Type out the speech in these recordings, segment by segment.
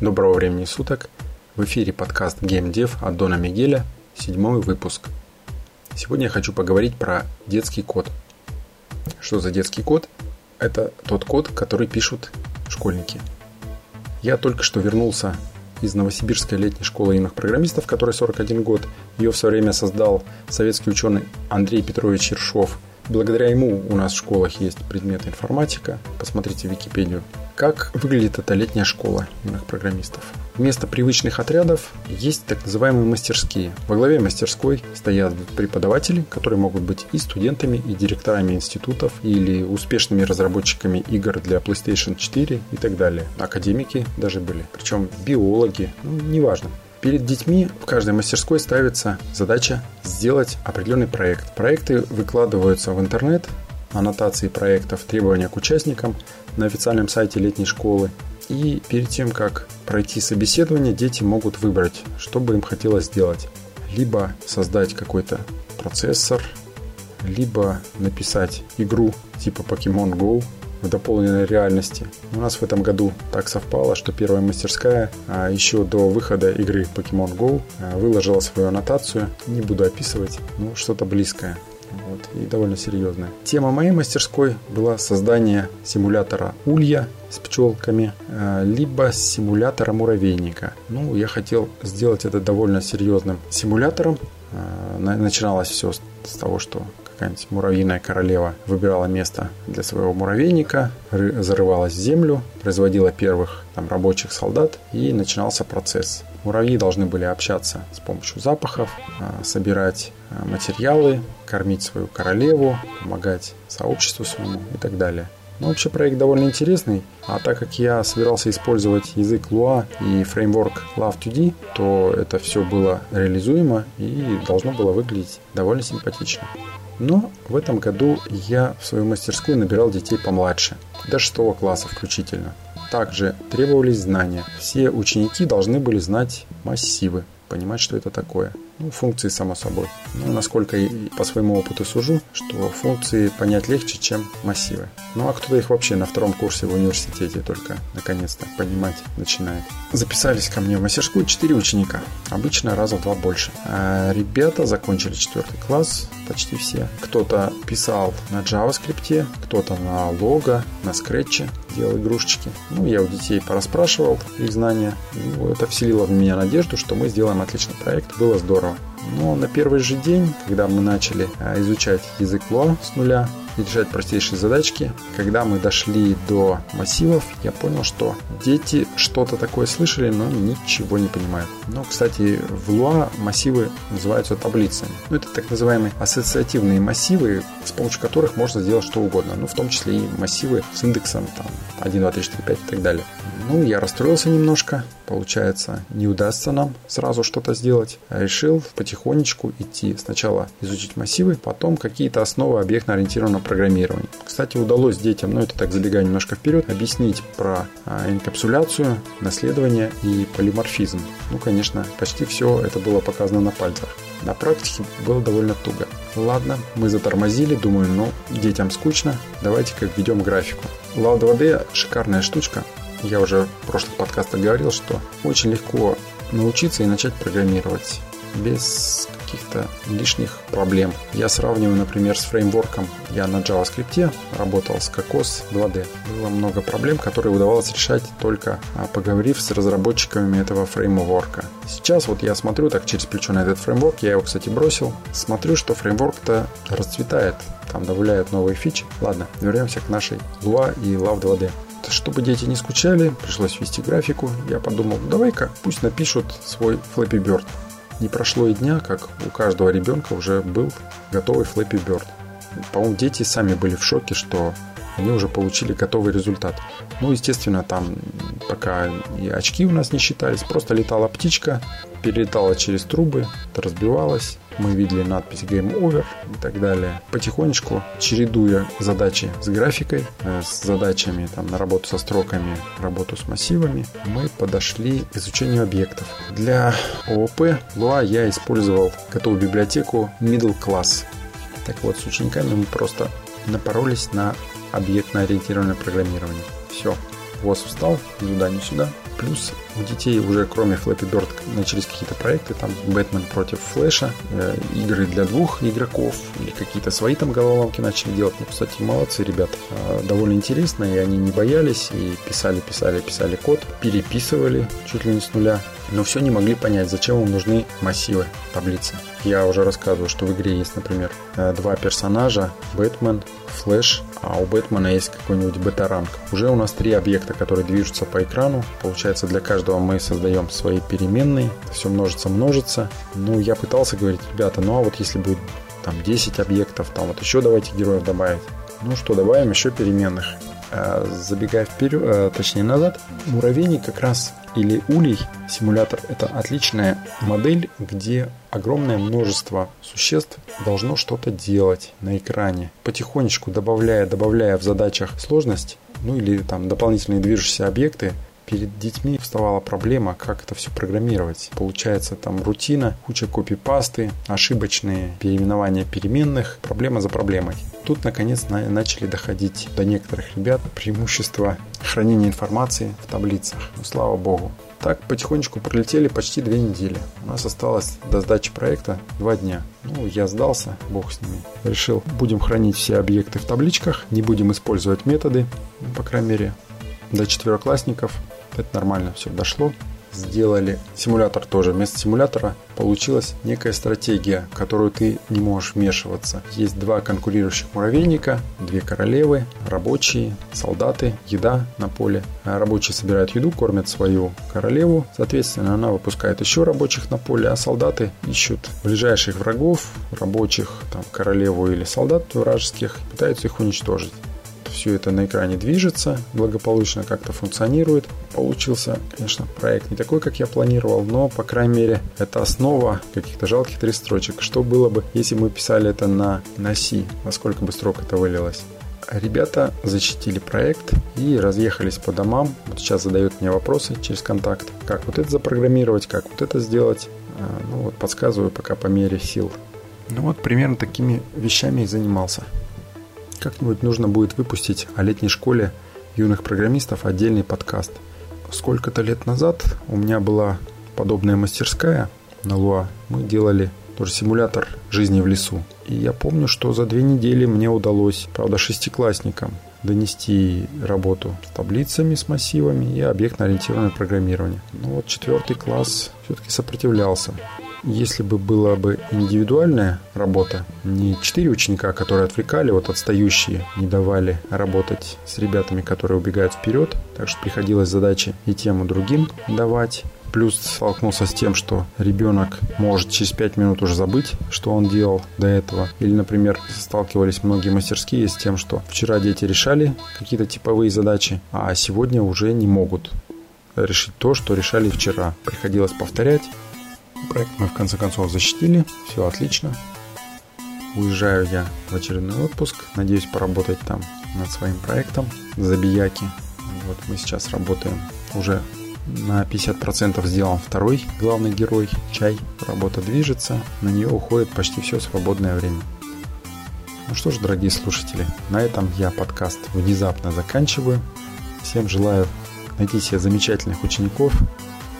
Доброго времени суток. В эфире подкаст GameDev от Дона Мигеля, седьмой выпуск. Сегодня я хочу поговорить про детский код. Что за детский код? Это тот код, который пишут школьники. Я только что вернулся из Новосибирской летней школы юных программистов, которой 41 год. Ее в свое время создал советский ученый Андрей Петрович Ершов – Благодаря ему у нас в школах есть предмет информатика. Посмотрите Википедию. Как выглядит эта летняя школа юных программистов? Вместо привычных отрядов есть так называемые мастерские. Во главе мастерской стоят преподаватели, которые могут быть и студентами, и директорами институтов, или успешными разработчиками игр для PlayStation 4 и так далее. Академики даже были, причем биологи, ну, неважно. Перед детьми в каждой мастерской ставится задача сделать определенный проект. Проекты выкладываются в интернет, аннотации проектов, требования к участникам на официальном сайте летней школы. И перед тем, как пройти собеседование, дети могут выбрать, что бы им хотелось сделать. Либо создать какой-то процессор, либо написать игру типа Pokemon Go, в дополненной реальности. У нас в этом году так совпало, что первая мастерская а, еще до выхода игры Pokemon Go а, выложила свою аннотацию. Не буду описывать, но что-то близкое. Вот, и довольно серьезная. Тема моей мастерской была создание симулятора улья с пчелками, а, либо симулятора муравейника. Ну, я хотел сделать это довольно серьезным симулятором. Начиналось все с того, что какая-нибудь муравьиная королева выбирала место для своего муравейника, зарывалась в землю, производила первых там, рабочих солдат и начинался процесс. Муравьи должны были общаться с помощью запахов, а, собирать а, материалы, кормить свою королеву, помогать сообществу своему и так далее. Но вообще проект довольно интересный, а так как я собирался использовать язык Lua и фреймворк Love2D, то это все было реализуемо и должно было выглядеть довольно симпатично. Но в этом году я в свою мастерскую набирал детей помладше, до 6 класса включительно. Также требовались знания. Все ученики должны были знать массивы, понимать, что это такое – ну, функции, само собой. Ну, насколько и по своему опыту сужу, что функции понять легче, чем массивы. Ну, а кто-то их вообще на втором курсе в университете только наконец-то понимать начинает. Записались ко мне в мастерскую 4 ученика. Обычно раза в два больше. А ребята закончили четвертый класс, почти все. Кто-то писал на JavaScript, кто-то на Logo, на Scratch делал игрушечки. Ну, я у детей порасспрашивал их знания. Ну, это вселило в меня надежду, что мы сделаем отличный проект. Было здорово. Но на первый же день, когда мы начали а, изучать язык Lua с нуля, и решать простейшие задачки. Когда мы дошли до массивов, я понял, что дети что-то такое слышали, но ничего не понимают. Но, кстати, в Lua массивы называются таблицами. Ну, это так называемые ассоциативные массивы, с помощью которых можно сделать что угодно. Ну, в том числе и массивы с индексом там, 1, 2, 3, 4, 5 и так далее. Ну, я расстроился немножко. Получается, не удастся нам сразу что-то сделать. А потихонечку идти. Сначала изучить массивы, потом какие-то основы объектно-ориентированного программирования. Кстати, удалось детям, ну это так забегая немножко вперед, объяснить про а, инкапсуляцию, наследование и полиморфизм. Ну, конечно, почти все это было показано на пальцах. На практике было довольно туго. Ладно, мы затормозили, думаю, ну, детям скучно, давайте-ка введем графику. Love 2D шикарная штучка, я уже в прошлых подкастах говорил, что очень легко научиться и начать программировать без каких-то лишних проблем. Я сравниваю, например, с фреймворком. Я на JavaScript работал с Cocos 2D. Было много проблем, которые удавалось решать только а, поговорив с разработчиками этого фреймворка. Сейчас вот я смотрю так через плечо на этот фреймворк, я его, кстати, бросил. Смотрю, что фреймворк-то расцветает, там добавляют новые фичи. Ладно, вернемся к нашей Lua и Love 2D. Чтобы дети не скучали, пришлось ввести графику. Я подумал, давай-ка пусть напишут свой Flappy Bird. Не прошло и дня, как у каждого ребенка уже был готовый Flappy Bird. По-моему, дети сами были в шоке, что они уже получили готовый результат. Ну, естественно, там пока и очки у нас не считались, просто летала птичка, перелетала через трубы, разбивалась, мы видели надпись Game Over и так далее. Потихонечку, чередуя задачи с графикой, э, с задачами там, на работу со строками, работу с массивами, мы подошли к изучению объектов. Для ООП Lua я использовал готовую библиотеку Middle Class. Так вот, с учениками мы просто напоролись на объектно-ориентированное программирование. Все, ВОЗ встал, ни туда, ни сюда, Плюс у детей уже кроме Flappy Bird начались какие-то проекты, там Бэтмен против Флэша, э, игры для двух игроков или какие-то свои там головоломки начали делать. Ну, кстати, молодцы ребята. Э, довольно интересно, и они не боялись, и писали, писали, писали код, переписывали чуть ли не с нуля но все не могли понять, зачем им нужны массивы таблицы. Я уже рассказывал, что в игре есть, например, э, два персонажа, Бэтмен, Флэш, а у Бэтмена есть какой-нибудь бета-ранг. Уже у нас три объекта, которые движутся по экрану. Получается, для каждого мы создаем свои переменные. Все множится, множится. Ну, я пытался говорить, ребята, ну а вот если будет там 10 объектов, там вот еще давайте героев добавить. Ну что, добавим еще переменных. А, забегая вперед, э, точнее назад, муравейник как раз или улей симулятор – это отличная модель, где огромное множество существ должно что-то делать на экране. Потихонечку добавляя, добавляя в задачах сложность, ну или там дополнительные движущиеся объекты, перед детьми вставала проблема, как это все программировать. Получается там рутина, куча копипасты, ошибочные переименования переменных, проблема за проблемой. Тут наконец начали доходить до некоторых ребят преимущества хранения информации в таблицах. Ну, слава богу. Так потихонечку пролетели почти две недели. У нас осталось до сдачи проекта два дня. Ну, я сдался, бог с ними. Решил, будем хранить все объекты в табличках, не будем использовать методы, ну, по крайней мере, до четвероклассников это нормально все дошло. Сделали симулятор тоже. Вместо симулятора получилась некая стратегия, в которую ты не можешь вмешиваться. Есть два конкурирующих муравейника, две королевы, рабочие, солдаты, еда на поле. А рабочие собирают еду, кормят свою королеву. Соответственно, она выпускает еще рабочих на поле, а солдаты ищут ближайших врагов, рабочих, там, королеву или солдат вражеских, пытаются их уничтожить все это на экране движется, благополучно как-то функционирует. Получился, конечно, проект не такой, как я планировал, но, по крайней мере, это основа каких-то жалких три строчек. Что было бы, если мы писали это на, на C, насколько бы строк это вылилось? Ребята защитили проект и разъехались по домам. Вот сейчас задают мне вопросы через контакт, как вот это запрограммировать, как вот это сделать. А, ну вот подсказываю пока по мере сил. Ну вот примерно такими вещами и занимался. Как-нибудь нужно будет выпустить о летней школе юных программистов отдельный подкаст. Сколько-то лет назад у меня была подобная мастерская на Луа. Мы делали тоже симулятор жизни в лесу. И я помню, что за две недели мне удалось, правда, шестиклассникам донести работу с таблицами, с массивами и объектно-ориентированное программирование. Но вот четвертый класс все-таки сопротивлялся. Если бы была бы индивидуальная работа, не четыре ученика, которые отвлекали, вот отстающие, не давали работать с ребятами, которые убегают вперед, так что приходилось задачи и тем, и другим давать. Плюс столкнулся с тем, что ребенок может через 5 минут уже забыть, что он делал до этого. Или, например, сталкивались многие мастерские с тем, что вчера дети решали какие-то типовые задачи, а сегодня уже не могут решить то, что решали вчера. Приходилось повторять, Проект мы в конце концов защитили, все отлично. Уезжаю я в очередной отпуск, надеюсь поработать там над своим проектом Забияки. Вот мы сейчас работаем уже на 50% сделан второй главный герой, чай. Работа движется, на нее уходит почти все свободное время. Ну что ж, дорогие слушатели, на этом я подкаст внезапно заканчиваю. Всем желаю найти себе замечательных учеников,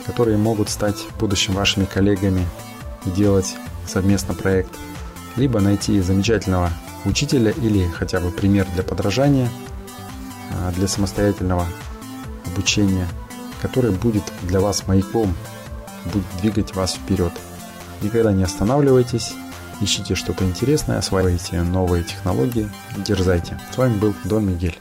которые могут стать в будущем вашими коллегами и делать совместно проект, либо найти замечательного учителя или хотя бы пример для подражания, а, для самостоятельного обучения, который будет для вас маяком, будет двигать вас вперед. Никогда не останавливайтесь, ищите что-то интересное, осваивайте новые технологии, дерзайте. С вами был Дон Мигель.